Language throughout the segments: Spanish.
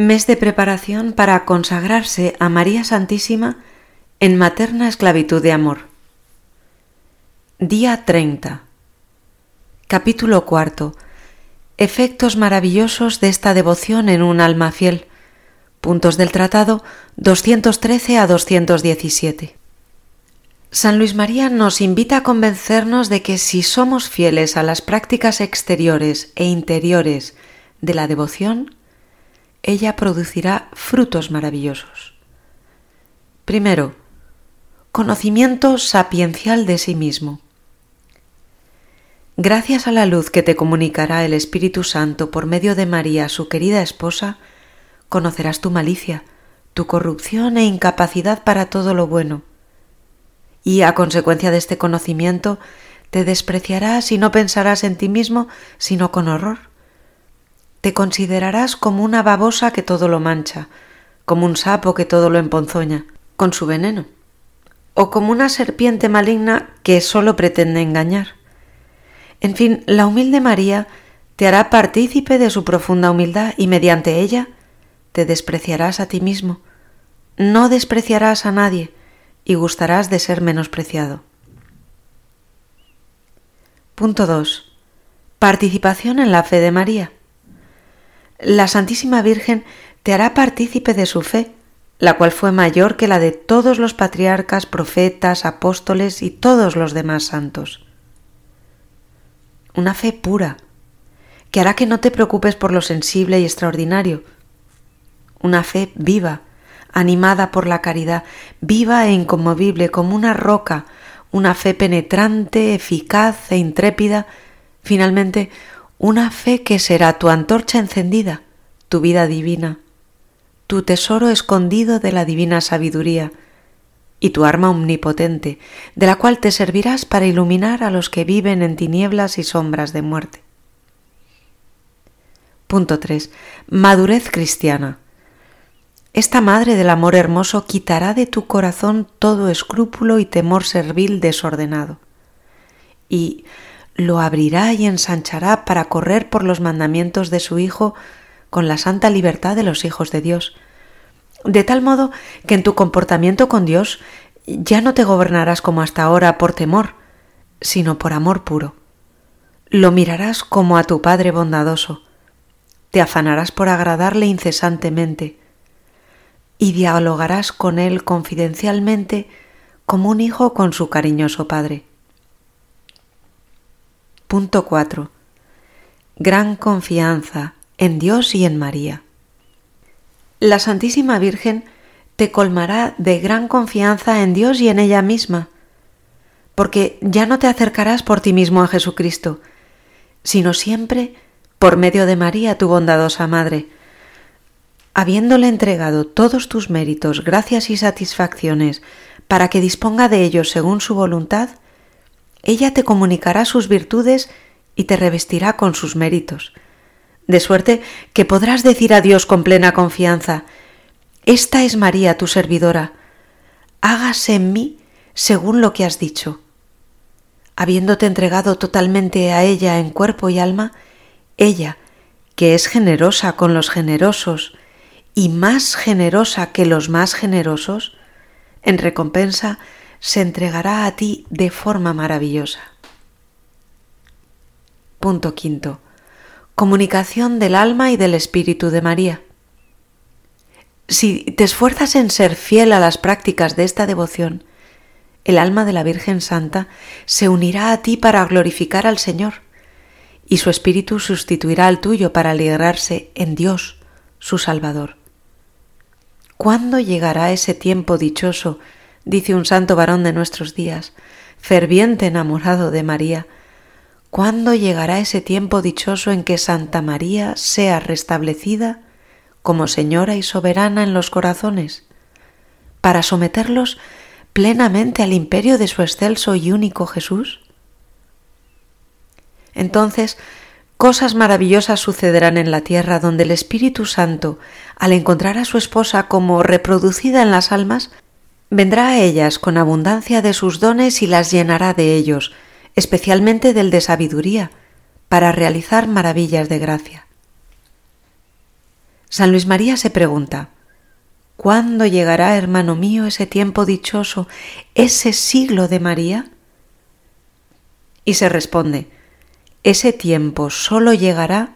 Mes de preparación para consagrarse a María Santísima en materna esclavitud de amor. Día 30. Capítulo cuarto. Efectos maravillosos de esta devoción en un alma fiel. Puntos del tratado 213 a 217. San Luis María nos invita a convencernos de que si somos fieles a las prácticas exteriores e interiores de la devoción, ella producirá frutos maravillosos. Primero, conocimiento sapiencial de sí mismo. Gracias a la luz que te comunicará el Espíritu Santo por medio de María, su querida esposa, conocerás tu malicia, tu corrupción e incapacidad para todo lo bueno. Y a consecuencia de este conocimiento, te despreciarás y no pensarás en ti mismo sino con horror te considerarás como una babosa que todo lo mancha, como un sapo que todo lo emponzoña, con su veneno, o como una serpiente maligna que sólo pretende engañar. En fin, la humilde María te hará partícipe de su profunda humildad y mediante ella te despreciarás a ti mismo, no despreciarás a nadie y gustarás de ser menospreciado. Punto 2. Participación en la fe de María la Santísima Virgen te hará partícipe de su fe, la cual fue mayor que la de todos los patriarcas, profetas, apóstoles y todos los demás santos. Una fe pura, que hará que no te preocupes por lo sensible y extraordinario. Una fe viva, animada por la caridad, viva e inconmovible como una roca, una fe penetrante, eficaz e intrépida, finalmente una fe que será tu antorcha encendida, tu vida divina, tu tesoro escondido de la divina sabiduría y tu arma omnipotente, de la cual te servirás para iluminar a los que viven en tinieblas y sombras de muerte. Punto 3. Madurez cristiana. Esta Madre del Amor Hermoso quitará de tu corazón todo escrúpulo y temor servil desordenado. Y lo abrirá y ensanchará para correr por los mandamientos de su Hijo con la santa libertad de los hijos de Dios, de tal modo que en tu comportamiento con Dios ya no te gobernarás como hasta ahora por temor, sino por amor puro. Lo mirarás como a tu Padre bondadoso, te afanarás por agradarle incesantemente, y dialogarás con él confidencialmente como un hijo con su cariñoso Padre. Punto 4. Gran confianza en Dios y en María. La Santísima Virgen te colmará de gran confianza en Dios y en ella misma, porque ya no te acercarás por ti mismo a Jesucristo, sino siempre por medio de María, tu bondadosa Madre. Habiéndole entregado todos tus méritos, gracias y satisfacciones, para que disponga de ellos según su voluntad, ella te comunicará sus virtudes y te revestirá con sus méritos. De suerte que podrás decir a Dios con plena confianza, Esta es María tu servidora, hágase en mí según lo que has dicho. Habiéndote entregado totalmente a ella en cuerpo y alma, ella, que es generosa con los generosos y más generosa que los más generosos, en recompensa se entregará a ti de forma maravillosa. Punto quinto. Comunicación del alma y del espíritu de María. Si te esfuerzas en ser fiel a las prácticas de esta devoción, el alma de la Virgen Santa se unirá a ti para glorificar al Señor, y su espíritu sustituirá al tuyo para alegrarse en Dios, su Salvador. ¿Cuándo llegará ese tiempo dichoso dice un santo varón de nuestros días, ferviente enamorado de María, ¿cuándo llegará ese tiempo dichoso en que Santa María sea restablecida como Señora y soberana en los corazones, para someterlos plenamente al imperio de su excelso y único Jesús? Entonces, cosas maravillosas sucederán en la tierra donde el Espíritu Santo, al encontrar a su esposa como reproducida en las almas, Vendrá a ellas con abundancia de sus dones y las llenará de ellos, especialmente del de sabiduría, para realizar maravillas de gracia. San Luis María se pregunta, ¿cuándo llegará, hermano mío, ese tiempo dichoso, ese siglo de María? Y se responde, ese tiempo solo llegará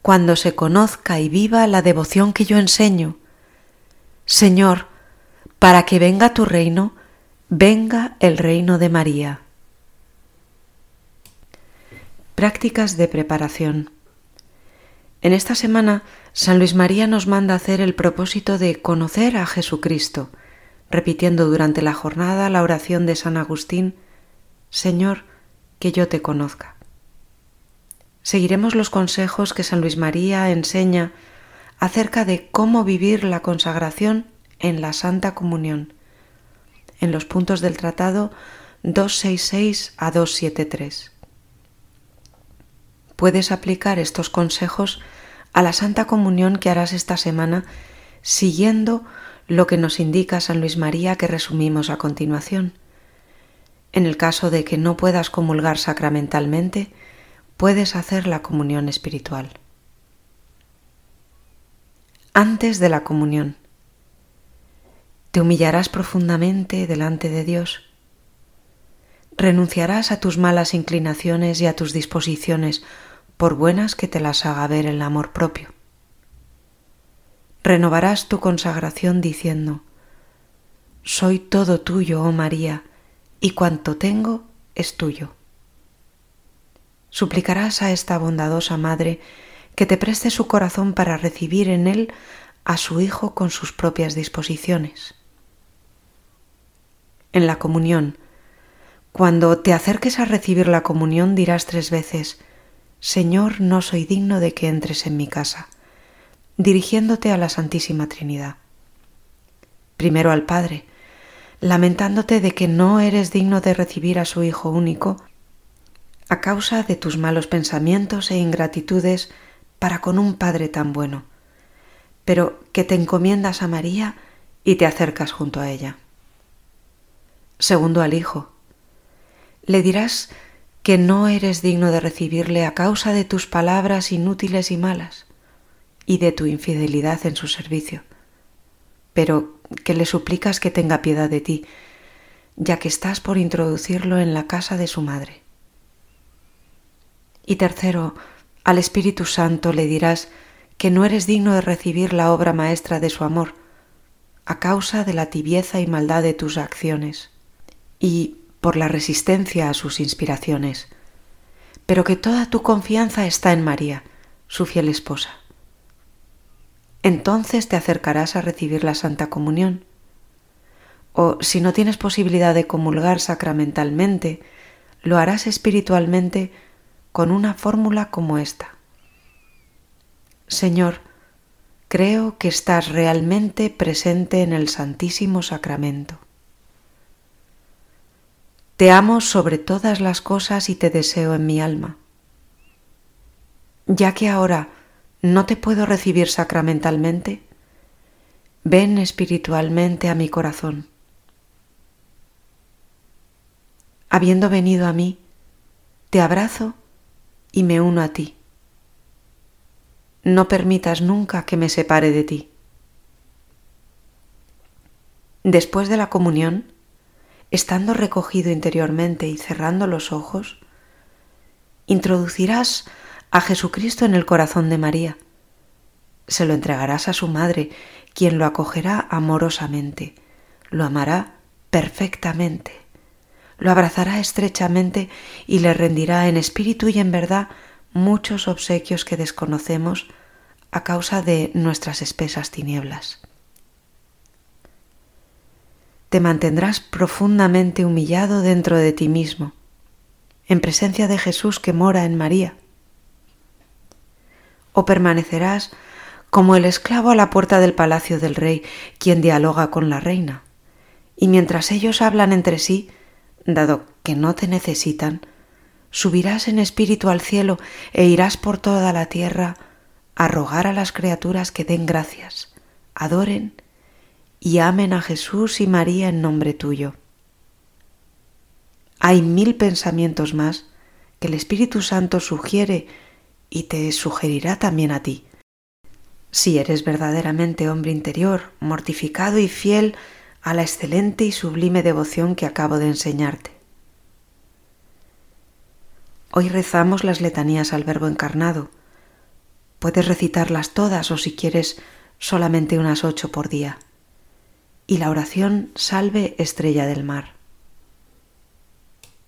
cuando se conozca y viva la devoción que yo enseño. Señor, para que venga tu reino, venga el reino de María. Prácticas de preparación. En esta semana, San Luis María nos manda hacer el propósito de conocer a Jesucristo, repitiendo durante la jornada la oración de San Agustín, Señor, que yo te conozca. Seguiremos los consejos que San Luis María enseña acerca de cómo vivir la consagración en la Santa Comunión, en los puntos del tratado 266 a 273 puedes aplicar estos consejos a la Santa Comunión que harás esta semana siguiendo lo que nos indica San Luis María que resumimos a continuación. En el caso de que no puedas comulgar sacramentalmente, puedes hacer la comunión espiritual. Antes de la comunión, te humillarás profundamente delante de Dios. Renunciarás a tus malas inclinaciones y a tus disposiciones por buenas que te las haga ver el amor propio. Renovarás tu consagración diciendo, Soy todo tuyo, oh María, y cuanto tengo es tuyo. Suplicarás a esta bondadosa Madre que te preste su corazón para recibir en él a su Hijo con sus propias disposiciones. En la comunión, cuando te acerques a recibir la comunión dirás tres veces, Señor, no soy digno de que entres en mi casa, dirigiéndote a la Santísima Trinidad. Primero al Padre, lamentándote de que no eres digno de recibir a su Hijo único, a causa de tus malos pensamientos e ingratitudes para con un Padre tan bueno, pero que te encomiendas a María y te acercas junto a ella. Segundo al Hijo, le dirás que no eres digno de recibirle a causa de tus palabras inútiles y malas y de tu infidelidad en su servicio, pero que le suplicas que tenga piedad de ti, ya que estás por introducirlo en la casa de su madre. Y tercero, al Espíritu Santo le dirás que no eres digno de recibir la obra maestra de su amor, a causa de la tibieza y maldad de tus acciones. Y por la resistencia a sus inspiraciones, pero que toda tu confianza está en María, su fiel esposa. Entonces te acercarás a recibir la Santa Comunión. O si no tienes posibilidad de comulgar sacramentalmente, lo harás espiritualmente con una fórmula como esta. Señor, creo que estás realmente presente en el Santísimo Sacramento. Te amo sobre todas las cosas y te deseo en mi alma. Ya que ahora no te puedo recibir sacramentalmente, ven espiritualmente a mi corazón. Habiendo venido a mí, te abrazo y me uno a ti. No permitas nunca que me separe de ti. Después de la comunión, estando recogido interiormente y cerrando los ojos, introducirás a Jesucristo en el corazón de María. Se lo entregarás a su madre, quien lo acogerá amorosamente, lo amará perfectamente, lo abrazará estrechamente y le rendirá en espíritu y en verdad muchos obsequios que desconocemos a causa de nuestras espesas tinieblas te mantendrás profundamente humillado dentro de ti mismo, en presencia de Jesús que mora en María. O permanecerás como el esclavo a la puerta del palacio del rey, quien dialoga con la reina. Y mientras ellos hablan entre sí, dado que no te necesitan, subirás en espíritu al cielo e irás por toda la tierra a rogar a las criaturas que den gracias, adoren y amen a Jesús y María en nombre tuyo. Hay mil pensamientos más que el Espíritu Santo sugiere y te sugerirá también a ti. si eres verdaderamente hombre interior, mortificado y fiel a la excelente y sublime devoción que acabo de enseñarte. Hoy rezamos las letanías al Verbo encarnado. Puedes recitarlas todas o si quieres solamente unas ocho por día. Y la oración Salve Estrella del Mar.